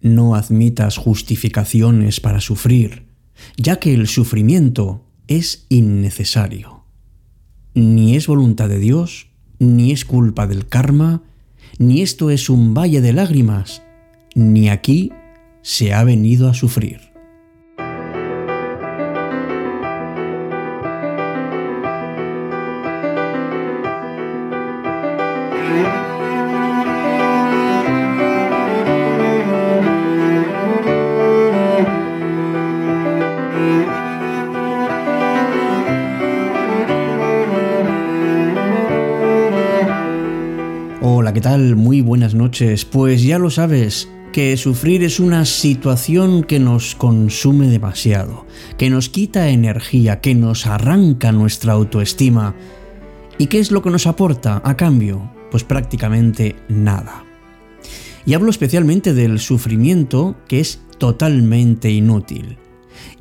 no admitas justificaciones para sufrir, ya que el sufrimiento es innecesario. Ni es voluntad de Dios, ni es culpa del karma, ni esto es un valle de lágrimas, ni aquí se ha venido a sufrir. Muy buenas noches. Pues ya lo sabes, que sufrir es una situación que nos consume demasiado, que nos quita energía, que nos arranca nuestra autoestima. ¿Y qué es lo que nos aporta a cambio? Pues prácticamente nada. Y hablo especialmente del sufrimiento que es totalmente inútil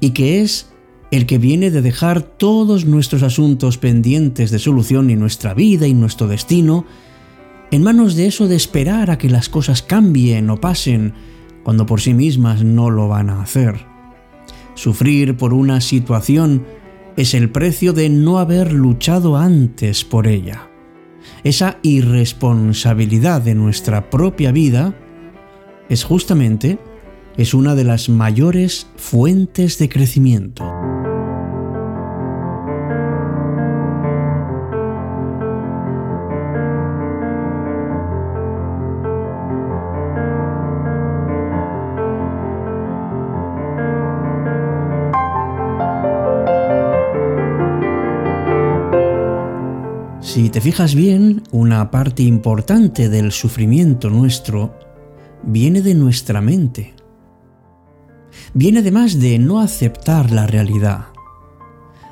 y que es el que viene de dejar todos nuestros asuntos pendientes de solución y nuestra vida y nuestro destino en manos de eso de esperar a que las cosas cambien o pasen cuando por sí mismas no lo van a hacer. Sufrir por una situación es el precio de no haber luchado antes por ella. Esa irresponsabilidad de nuestra propia vida es justamente es una de las mayores fuentes de crecimiento. Si te fijas bien, una parte importante del sufrimiento nuestro viene de nuestra mente. Viene además de no aceptar la realidad,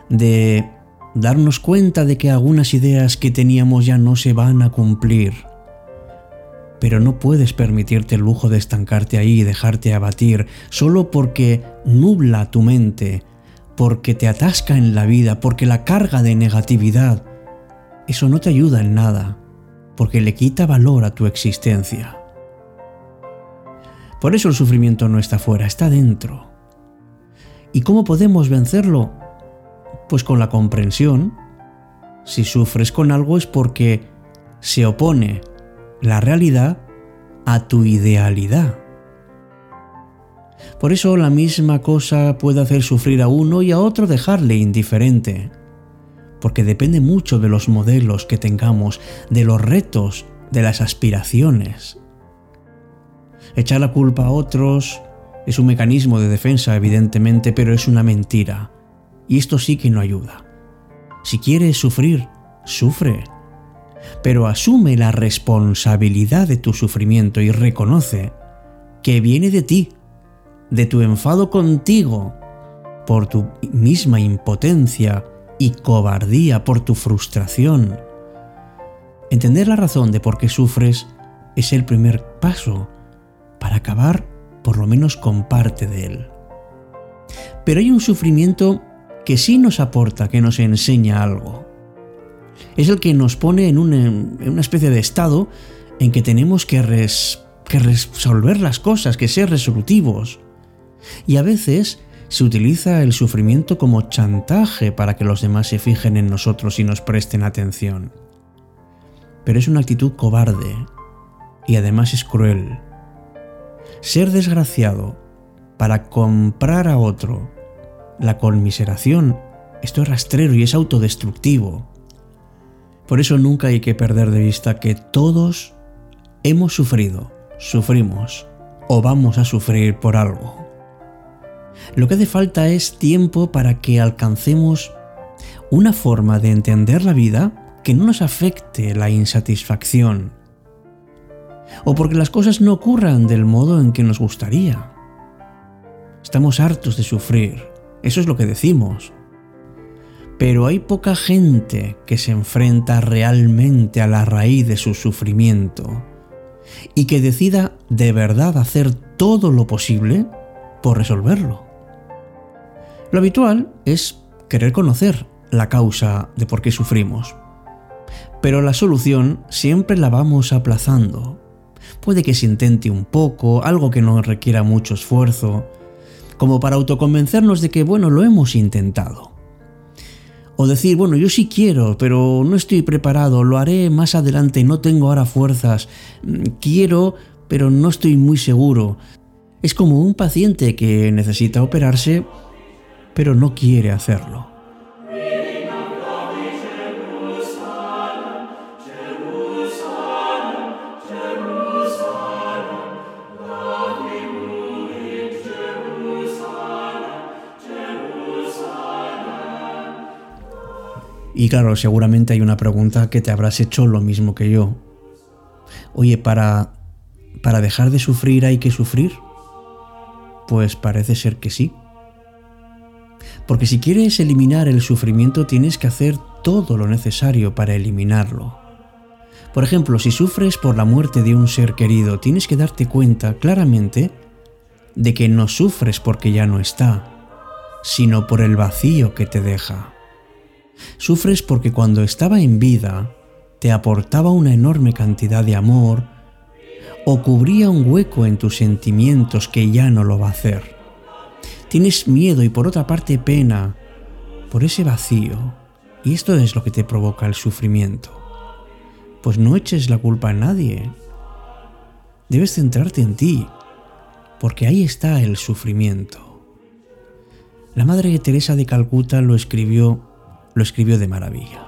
de darnos cuenta de que algunas ideas que teníamos ya no se van a cumplir. Pero no puedes permitirte el lujo de estancarte ahí y dejarte abatir solo porque nubla tu mente, porque te atasca en la vida, porque la carga de negatividad eso no te ayuda en nada, porque le quita valor a tu existencia. Por eso el sufrimiento no está fuera, está dentro. ¿Y cómo podemos vencerlo? Pues con la comprensión. Si sufres con algo es porque se opone la realidad a tu idealidad. Por eso la misma cosa puede hacer sufrir a uno y a otro dejarle indiferente porque depende mucho de los modelos que tengamos, de los retos, de las aspiraciones. Echar la culpa a otros es un mecanismo de defensa, evidentemente, pero es una mentira. Y esto sí que no ayuda. Si quieres sufrir, sufre. Pero asume la responsabilidad de tu sufrimiento y reconoce que viene de ti, de tu enfado contigo, por tu misma impotencia y cobardía por tu frustración. Entender la razón de por qué sufres es el primer paso para acabar por lo menos con parte de él. Pero hay un sufrimiento que sí nos aporta, que nos enseña algo. Es el que nos pone en una, especie de estado en que tenemos que, resolver las cosas, que ser resolutivos. Y a veces se utiliza el sufrimiento como chantaje para que los demás se fijen en nosotros y nos presten atención. Pero es una actitud cobarde y además es cruel. Ser desgraciado para comprar a otro la conmiseración, esto es rastrero y es autodestructivo. Por eso nunca hay que perder de vista que todos hemos sufrido, sufrimos o vamos a sufrir por algo. Lo que hace falta es tiempo para que alcancemos una forma de entender la vida que no nos afecte la insatisfacción o porque las cosas no ocurran del modo en que nos gustaría. Estamos hartos de sufrir, eso es lo que decimos. Pero hay poca gente que se enfrenta realmente a la raíz de su sufrimiento y que decida de verdad hacer todo lo posible por resolverlo. Lo habitual es querer conocer la causa de por qué sufrimos. Pero la solución siempre la vamos aplazando, puede que se intente un poco, algo que no requiera mucho esfuerzo, como para autoconvencernos de que, bueno, lo hemos intentado. O decir, bueno, yo sí quiero, pero no estoy preparado, lo haré más adelante, no tengo ahora fuerzas, mm, quiero, pero no estoy muy seguro. Es como un paciente que necesita operarse, pero no quiere hacerlo. Y claro, seguramente hay una pregunta que te habrás hecho lo mismo que yo. Oye, ¿para, para dejar de sufrir hay que sufrir? Pues parece ser que sí. Porque si quieres eliminar el sufrimiento tienes que hacer todo lo necesario para eliminarlo. Por ejemplo, si sufres por la muerte de un ser querido, tienes que darte cuenta claramente de que no sufres porque ya no está, sino por el vacío que te deja. Sufres porque cuando estaba en vida te aportaba una enorme cantidad de amor o cubría un hueco en tus sentimientos que ya no lo va a hacer. Tienes miedo y por otra parte pena por ese vacío y esto es lo que te provoca el sufrimiento. Pues no eches la culpa a nadie. Debes centrarte en ti, porque ahí está el sufrimiento. La Madre Teresa de Calcuta lo escribió lo escribió de maravilla.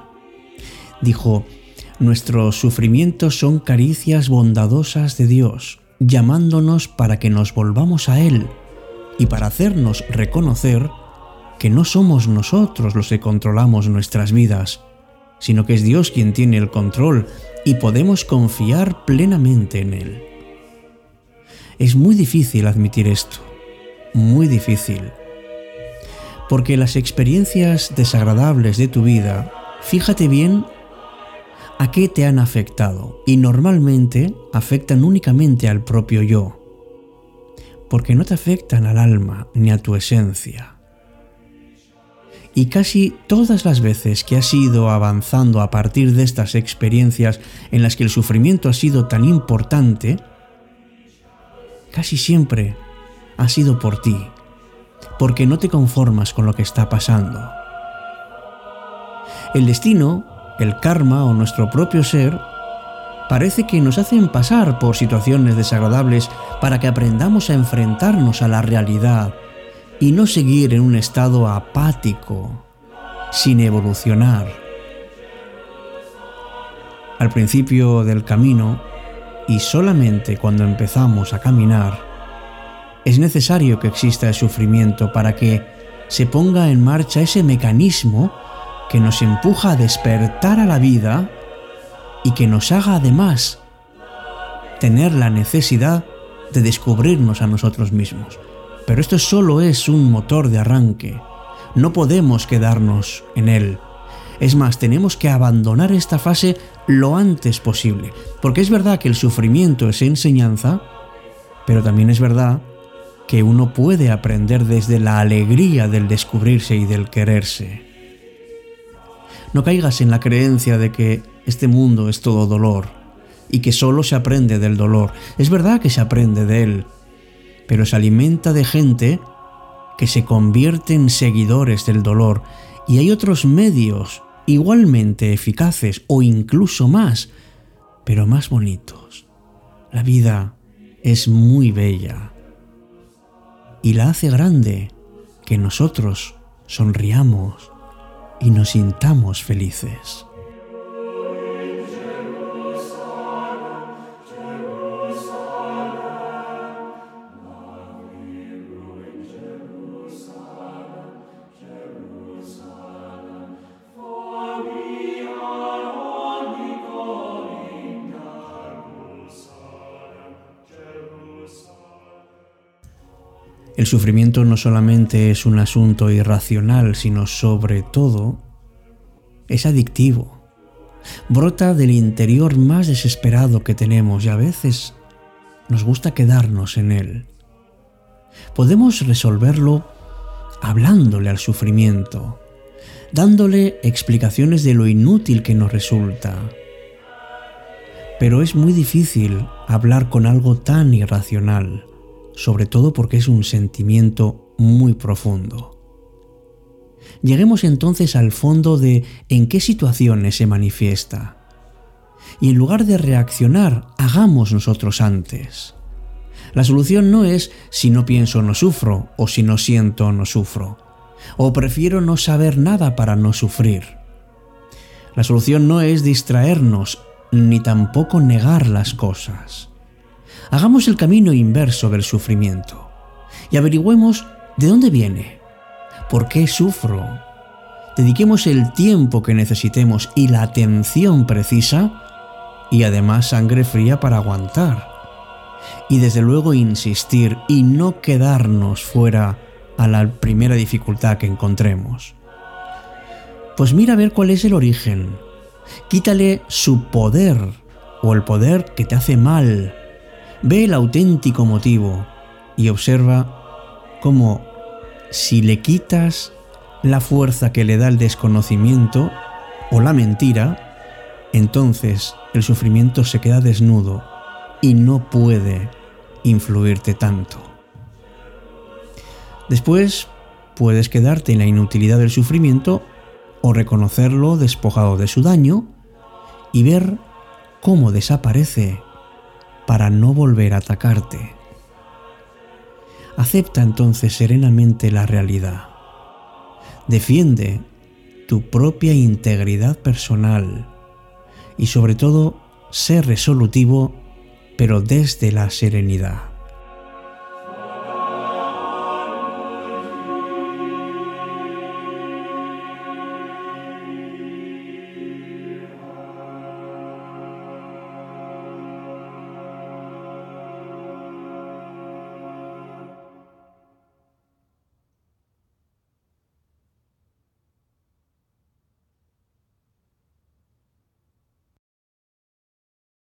Dijo, nuestros sufrimientos son caricias bondadosas de Dios, llamándonos para que nos volvamos a Él y para hacernos reconocer que no somos nosotros los que controlamos nuestras vidas, sino que es Dios quien tiene el control y podemos confiar plenamente en Él. Es muy difícil admitir esto, muy difícil porque las experiencias desagradables de tu vida, fíjate bien a qué te han afectado y normalmente afectan únicamente al propio yo, porque no te afectan al alma ni a tu esencia. Y casi todas las veces que has ido avanzando a partir de estas experiencias en las que el sufrimiento ha sido tan importante, casi siempre ha sido por ti, porque no te conformas con lo que está pasando. El destino, el karma o nuestro propio ser parece que nos hacen pasar por situaciones desagradables para que aprendamos a enfrentarnos a la realidad y no seguir en un estado apático, sin evolucionar. Al principio del camino, y solamente cuando empezamos a caminar, es necesario que exista el sufrimiento para que se ponga en marcha ese mecanismo que nos empuja a despertar a la vida y que nos haga además tener la necesidad de descubrirnos a nosotros mismos. Pero esto solo es un motor de arranque. No podemos quedarnos en él. Es más, tenemos que abandonar esta fase lo antes posible. Porque es verdad que el sufrimiento es enseñanza, pero también es verdad que uno puede aprender desde la alegría del descubrirse y del quererse. No caigas en la creencia de que este mundo es todo dolor y que solo se aprende del dolor. Es verdad que se aprende de él, pero se alimenta de gente que se convierte en seguidores del dolor y hay otros medios igualmente eficaces o incluso más, pero más bonitos. La vida es muy bella y la hace grande, que nosotros sonriamos y nos sintamos felices. Sufrimiento no solamente es un asunto irracional, sino sobre todo es adictivo. Brota del interior más desesperado que tenemos y a veces nos gusta quedarnos en él. Podemos resolverlo hablándole al sufrimiento, dándole explicaciones de lo inútil que nos resulta. Pero es muy difícil hablar con algo tan irracional, sobre todo porque es un sentimiento muy profundo. Lleguemos entonces al fondo de en qué situaciones se manifiesta. Y en lugar de reaccionar, hagamos nosotros antes. La solución no es si no pienso no sufro o si no siento no sufro. O prefiero no saber nada para no sufrir. La solución no es distraernos ni tampoco negar las cosas. Hagamos el camino inverso del sufrimiento y averigüemos de dónde viene, por qué sufro. Dediquemos el tiempo que necesitemos y la atención precisa y además sangre fría para aguantar. Y desde luego insistir y no quedarnos fuera a la primera dificultad que encontremos. Pues mira a ver cuál es el origen. Quítale su poder o el poder que te hace mal. Ve el auténtico motivo y observa cómo si le quitas la fuerza que le da el desconocimiento o la mentira, entonces el sufrimiento se queda desnudo y no puede influirte tanto. Después puedes quedarte en la inutilidad del sufrimiento o reconocerlo despojado de su daño y ver cómo desaparece para no volver a atacarte. Acepta entonces serenamente la realidad. Defiende tu propia integridad personal y sobre todo sé resolutivo pero desde la serenidad.